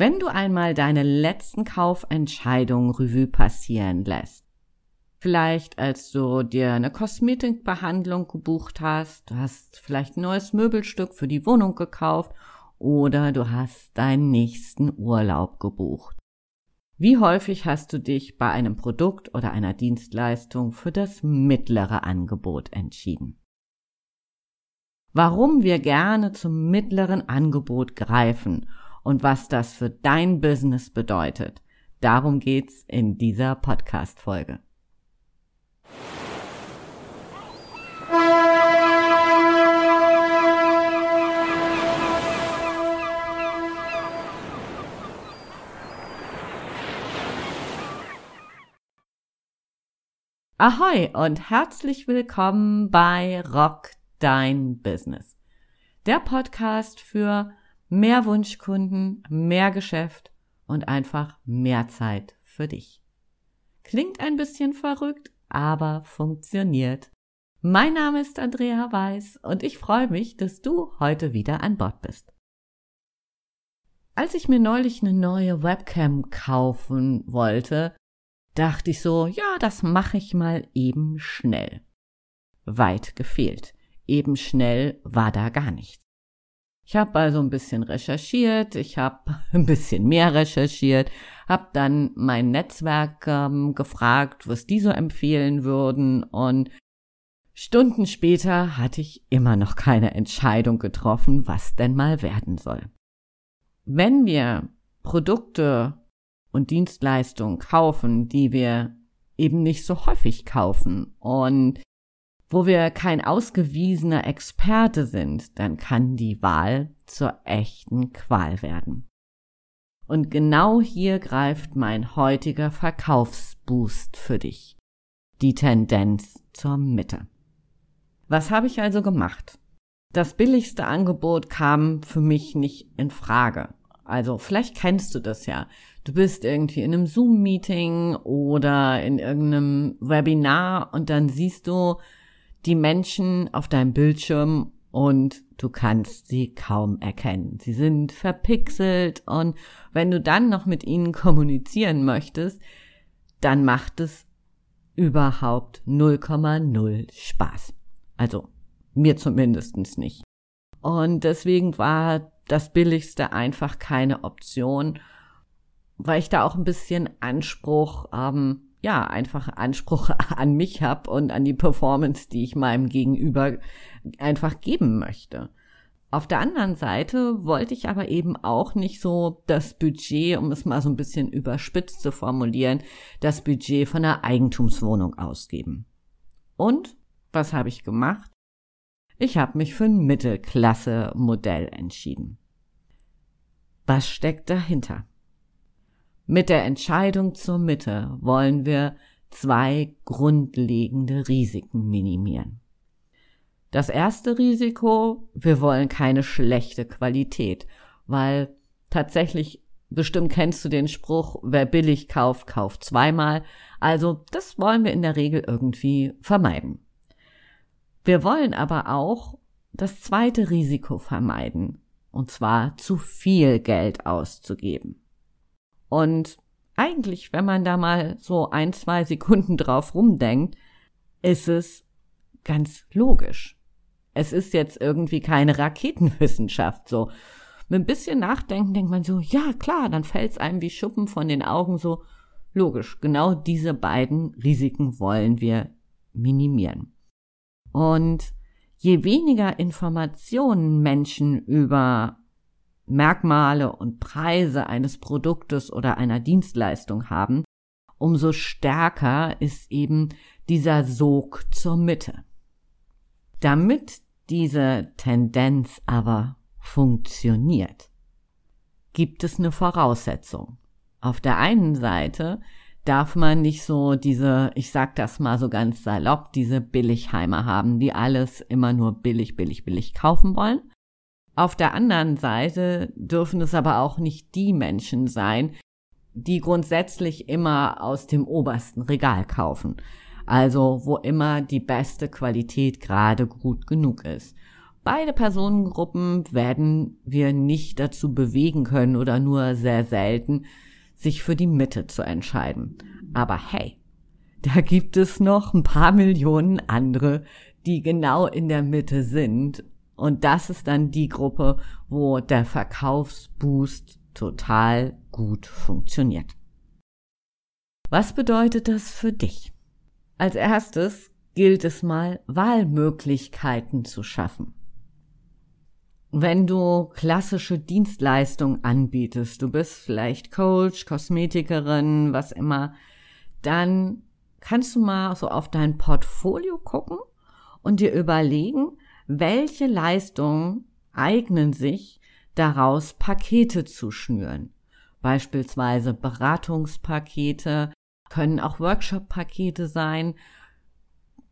Wenn du einmal deine letzten Kaufentscheidungen Revue passieren lässt, vielleicht als du dir eine Kosmetikbehandlung gebucht hast, du hast vielleicht ein neues Möbelstück für die Wohnung gekauft oder du hast deinen nächsten Urlaub gebucht. Wie häufig hast du dich bei einem Produkt oder einer Dienstleistung für das mittlere Angebot entschieden? Warum wir gerne zum mittleren Angebot greifen und was das für dein Business bedeutet, darum geht's in dieser Podcast-Folge. Ahoi und herzlich willkommen bei Rock Dein Business. Der Podcast für mehr Wunschkunden, mehr Geschäft und einfach mehr Zeit für dich. Klingt ein bisschen verrückt, aber funktioniert. Mein Name ist Andrea Weiß und ich freue mich, dass du heute wieder an Bord bist. Als ich mir neulich eine neue Webcam kaufen wollte, dachte ich so, ja, das mache ich mal eben schnell. Weit gefehlt. Eben schnell war da gar nichts. Ich habe also ein bisschen recherchiert, ich habe ein bisschen mehr recherchiert, habe dann mein Netzwerk ähm, gefragt, was die so empfehlen würden und Stunden später hatte ich immer noch keine Entscheidung getroffen, was denn mal werden soll. Wenn wir Produkte und Dienstleistungen kaufen, die wir eben nicht so häufig kaufen und wo wir kein ausgewiesener Experte sind, dann kann die Wahl zur echten Qual werden. Und genau hier greift mein heutiger Verkaufsboost für dich. Die Tendenz zur Mitte. Was habe ich also gemacht? Das billigste Angebot kam für mich nicht in Frage. Also vielleicht kennst du das ja. Du bist irgendwie in einem Zoom-Meeting oder in irgendeinem Webinar und dann siehst du die Menschen auf deinem Bildschirm und du kannst sie kaum erkennen. Sie sind verpixelt und wenn du dann noch mit ihnen kommunizieren möchtest, dann macht es überhaupt 0,0 Spaß. Also mir zumindestens nicht. Und deswegen war das Billigste einfach keine Option, weil ich da auch ein bisschen Anspruch, ähm, ja, einfach Anspruch an mich habe und an die Performance, die ich meinem Gegenüber einfach geben möchte. Auf der anderen Seite wollte ich aber eben auch nicht so das Budget, um es mal so ein bisschen überspitzt zu formulieren, das Budget von einer Eigentumswohnung ausgeben. Und was habe ich gemacht? Ich habe mich für ein Mittelklasse-Modell entschieden. Was steckt dahinter? Mit der Entscheidung zur Mitte wollen wir zwei grundlegende Risiken minimieren. Das erste Risiko, wir wollen keine schlechte Qualität, weil tatsächlich bestimmt kennst du den Spruch, wer billig kauft, kauft zweimal. Also das wollen wir in der Regel irgendwie vermeiden. Wir wollen aber auch das zweite Risiko vermeiden, und zwar zu viel Geld auszugeben. Und eigentlich, wenn man da mal so ein, zwei Sekunden drauf rumdenkt, ist es ganz logisch. Es ist jetzt irgendwie keine Raketenwissenschaft so. Mit ein bisschen Nachdenken denkt man so, ja klar, dann fällt es einem wie Schuppen von den Augen so. Logisch, genau diese beiden Risiken wollen wir minimieren. Und je weniger Informationen Menschen über Merkmale und Preise eines Produktes oder einer Dienstleistung haben, umso stärker ist eben dieser Sog zur Mitte. Damit diese Tendenz aber funktioniert, gibt es eine Voraussetzung. Auf der einen Seite darf man nicht so diese, ich sag das mal so ganz salopp, diese Billigheimer haben, die alles immer nur billig, billig, billig kaufen wollen. Auf der anderen Seite dürfen es aber auch nicht die Menschen sein, die grundsätzlich immer aus dem obersten Regal kaufen. Also wo immer die beste Qualität gerade gut genug ist. Beide Personengruppen werden wir nicht dazu bewegen können oder nur sehr selten, sich für die Mitte zu entscheiden. Aber hey, da gibt es noch ein paar Millionen andere, die genau in der Mitte sind. Und das ist dann die Gruppe, wo der Verkaufsboost total gut funktioniert. Was bedeutet das für dich? Als erstes gilt es mal, Wahlmöglichkeiten zu schaffen. Wenn du klassische Dienstleistungen anbietest, du bist vielleicht Coach, Kosmetikerin, was immer, dann kannst du mal so auf dein Portfolio gucken und dir überlegen, welche Leistungen eignen sich daraus Pakete zu schnüren. Beispielsweise Beratungspakete, können auch Workshop-Pakete sein.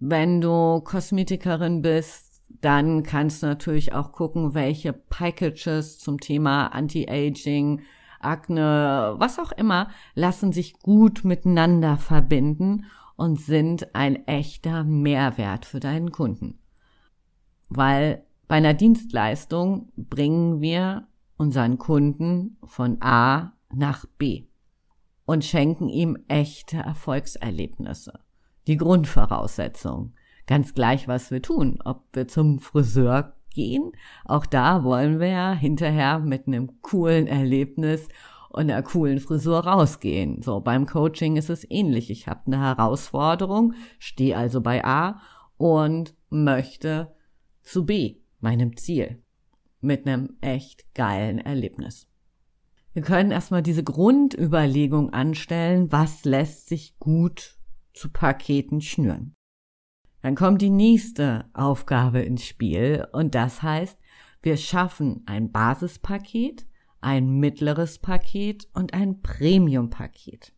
Wenn du Kosmetikerin bist, dann kannst du natürlich auch gucken, welche Packages zum Thema Anti-Aging, Akne, was auch immer, lassen sich gut miteinander verbinden und sind ein echter Mehrwert für deinen Kunden. Weil bei einer Dienstleistung bringen wir unseren Kunden von A nach B und schenken ihm echte Erfolgserlebnisse. Die Grundvoraussetzung. Ganz gleich, was wir tun. Ob wir zum Friseur gehen. Auch da wollen wir ja hinterher mit einem coolen Erlebnis und einer coolen Frisur rausgehen. So, beim Coaching ist es ähnlich. Ich habe eine Herausforderung, stehe also bei A und möchte zu B, meinem Ziel, mit einem echt geilen Erlebnis. Wir können erstmal diese Grundüberlegung anstellen, was lässt sich gut zu Paketen schnüren. Dann kommt die nächste Aufgabe ins Spiel und das heißt, wir schaffen ein Basispaket, ein mittleres Paket und ein Premium-Paket.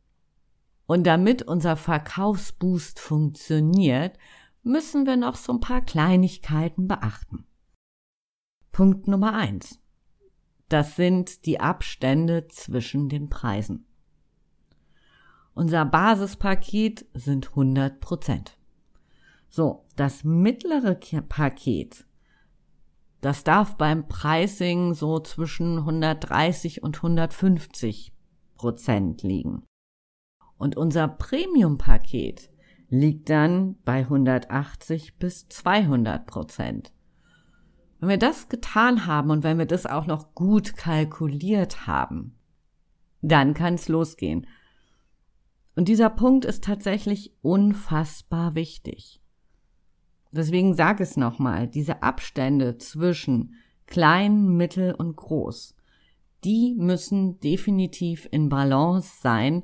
Und damit unser Verkaufsboost funktioniert, müssen wir noch so ein paar Kleinigkeiten beachten. Punkt Nummer eins: Das sind die Abstände zwischen den Preisen. Unser Basispaket sind 100 Prozent. So, das mittlere Paket, das darf beim Pricing so zwischen 130 und 150 Prozent liegen. Und unser Premium-Paket liegt dann bei 180 bis 200 Prozent. Wenn wir das getan haben und wenn wir das auch noch gut kalkuliert haben, dann kann es losgehen. Und dieser Punkt ist tatsächlich unfassbar wichtig. Deswegen sag es nochmal, diese Abstände zwischen klein, mittel und groß, die müssen definitiv in Balance sein,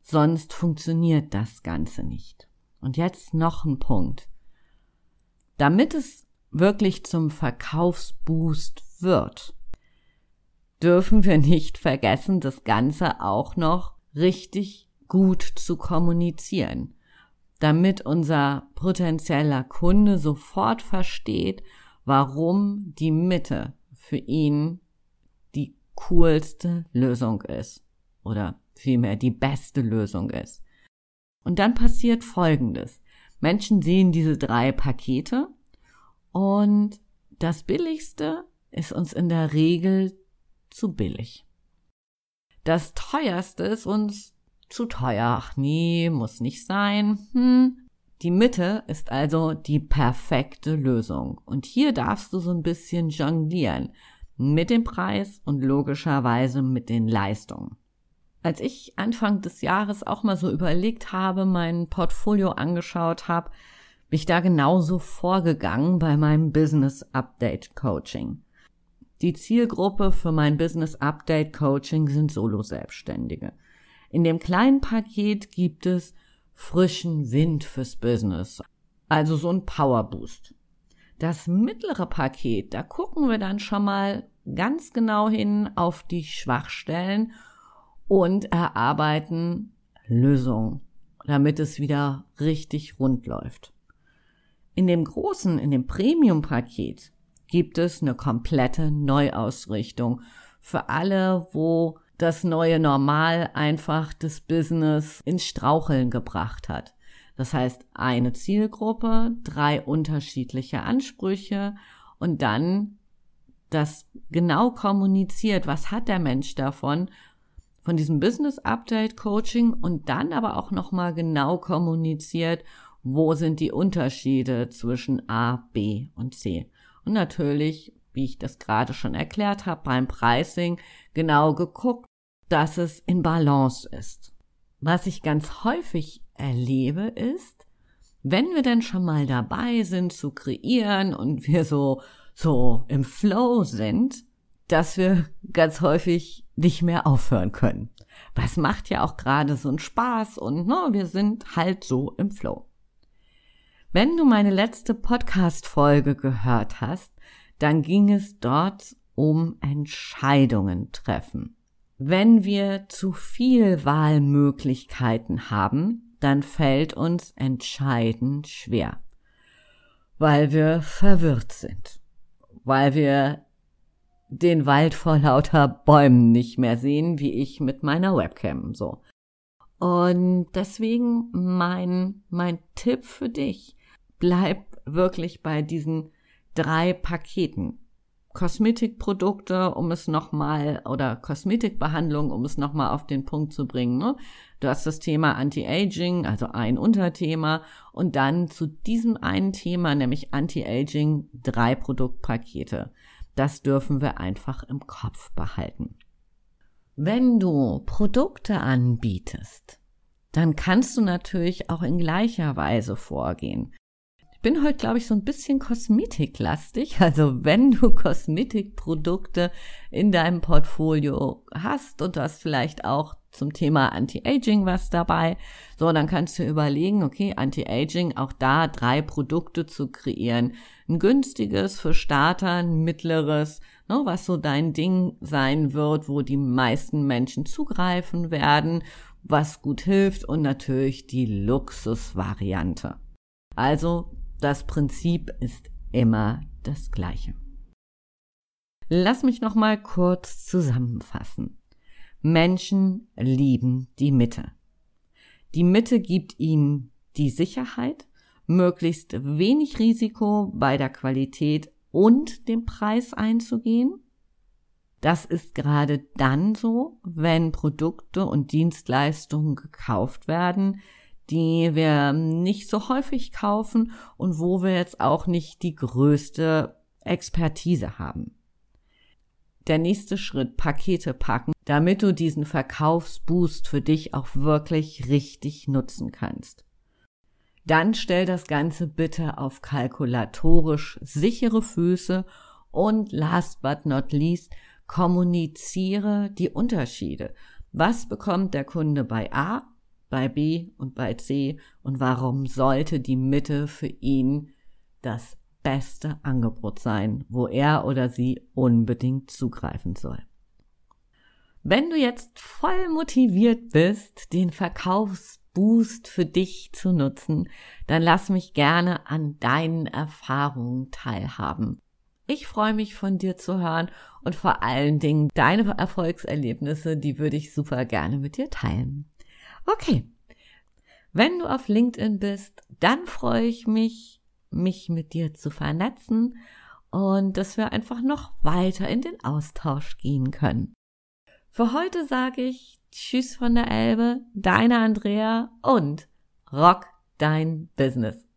sonst funktioniert das Ganze nicht. Und jetzt noch ein Punkt. Damit es wirklich zum Verkaufsboost wird, dürfen wir nicht vergessen, das Ganze auch noch richtig gut zu kommunizieren damit unser potenzieller Kunde sofort versteht, warum die Mitte für ihn die coolste Lösung ist oder vielmehr die beste Lösung ist. Und dann passiert Folgendes. Menschen sehen diese drei Pakete und das Billigste ist uns in der Regel zu billig. Das teuerste ist uns zu teuer. Ach nee, muss nicht sein. Hm. Die Mitte ist also die perfekte Lösung. Und hier darfst du so ein bisschen jonglieren mit dem Preis und logischerweise mit den Leistungen. Als ich Anfang des Jahres auch mal so überlegt habe, mein Portfolio angeschaut habe, bin ich da genauso vorgegangen bei meinem Business Update Coaching. Die Zielgruppe für mein Business Update Coaching sind Solo-Selbstständige. In dem kleinen Paket gibt es frischen Wind fürs Business. Also so ein Powerboost. Das mittlere Paket, da gucken wir dann schon mal ganz genau hin auf die Schwachstellen und erarbeiten Lösungen, damit es wieder richtig rund läuft. In dem großen, in dem Premium-Paket gibt es eine komplette Neuausrichtung für alle, wo das neue Normal einfach das Business ins Straucheln gebracht hat. Das heißt, eine Zielgruppe, drei unterschiedliche Ansprüche und dann das genau kommuniziert, was hat der Mensch davon, von diesem Business Update Coaching und dann aber auch nochmal genau kommuniziert, wo sind die Unterschiede zwischen A, B und C. Und natürlich, wie ich das gerade schon erklärt habe, beim Pricing genau geguckt, dass es in Balance ist. Was ich ganz häufig erlebe ist, wenn wir denn schon mal dabei sind zu kreieren und wir so, so im Flow sind, dass wir ganz häufig nicht mehr aufhören können. Was macht ja auch gerade so einen Spaß und ne, wir sind halt so im Flow. Wenn du meine letzte Podcast-Folge gehört hast, dann ging es dort um Entscheidungen treffen. Wenn wir zu viel Wahlmöglichkeiten haben, dann fällt uns entscheidend schwer, weil wir verwirrt sind, weil wir den Wald vor lauter Bäumen nicht mehr sehen, wie ich mit meiner Webcam so. Und deswegen mein, mein Tipp für dich, bleib wirklich bei diesen drei Paketen. Kosmetikprodukte, um es nochmal, oder Kosmetikbehandlung, um es nochmal auf den Punkt zu bringen. Ne? Du hast das Thema Anti-Aging, also ein Unterthema, und dann zu diesem einen Thema, nämlich Anti-Aging, drei Produktpakete. Das dürfen wir einfach im Kopf behalten. Wenn du Produkte anbietest, dann kannst du natürlich auch in gleicher Weise vorgehen bin heute, glaube ich, so ein bisschen kosmetiklastig. Also wenn du Kosmetikprodukte in deinem Portfolio hast und du hast vielleicht auch zum Thema Anti-Aging was dabei, so, dann kannst du überlegen, okay, Anti-Aging, auch da drei Produkte zu kreieren. Ein günstiges für Starter, ein mittleres, ne, was so dein Ding sein wird, wo die meisten Menschen zugreifen werden, was gut hilft und natürlich die Luxusvariante. Also das Prinzip ist immer das gleiche. Lass mich noch mal kurz zusammenfassen. Menschen lieben die Mitte. Die Mitte gibt ihnen die Sicherheit, möglichst wenig Risiko bei der Qualität und dem Preis einzugehen. Das ist gerade dann so, wenn Produkte und Dienstleistungen gekauft werden, die wir nicht so häufig kaufen und wo wir jetzt auch nicht die größte Expertise haben. Der nächste Schritt, Pakete packen, damit du diesen Verkaufsboost für dich auch wirklich richtig nutzen kannst. Dann stell das Ganze bitte auf kalkulatorisch sichere Füße und last but not least, kommuniziere die Unterschiede. Was bekommt der Kunde bei A bei B und bei C und warum sollte die Mitte für ihn das beste Angebot sein, wo er oder sie unbedingt zugreifen soll. Wenn du jetzt voll motiviert bist, den Verkaufsboost für dich zu nutzen, dann lass mich gerne an deinen Erfahrungen teilhaben. Ich freue mich von dir zu hören und vor allen Dingen deine Erfolgserlebnisse, die würde ich super gerne mit dir teilen. Okay. Wenn du auf LinkedIn bist, dann freue ich mich, mich mit dir zu vernetzen und dass wir einfach noch weiter in den Austausch gehen können. Für heute sage ich Tschüss von der Elbe, deine Andrea und Rock dein Business.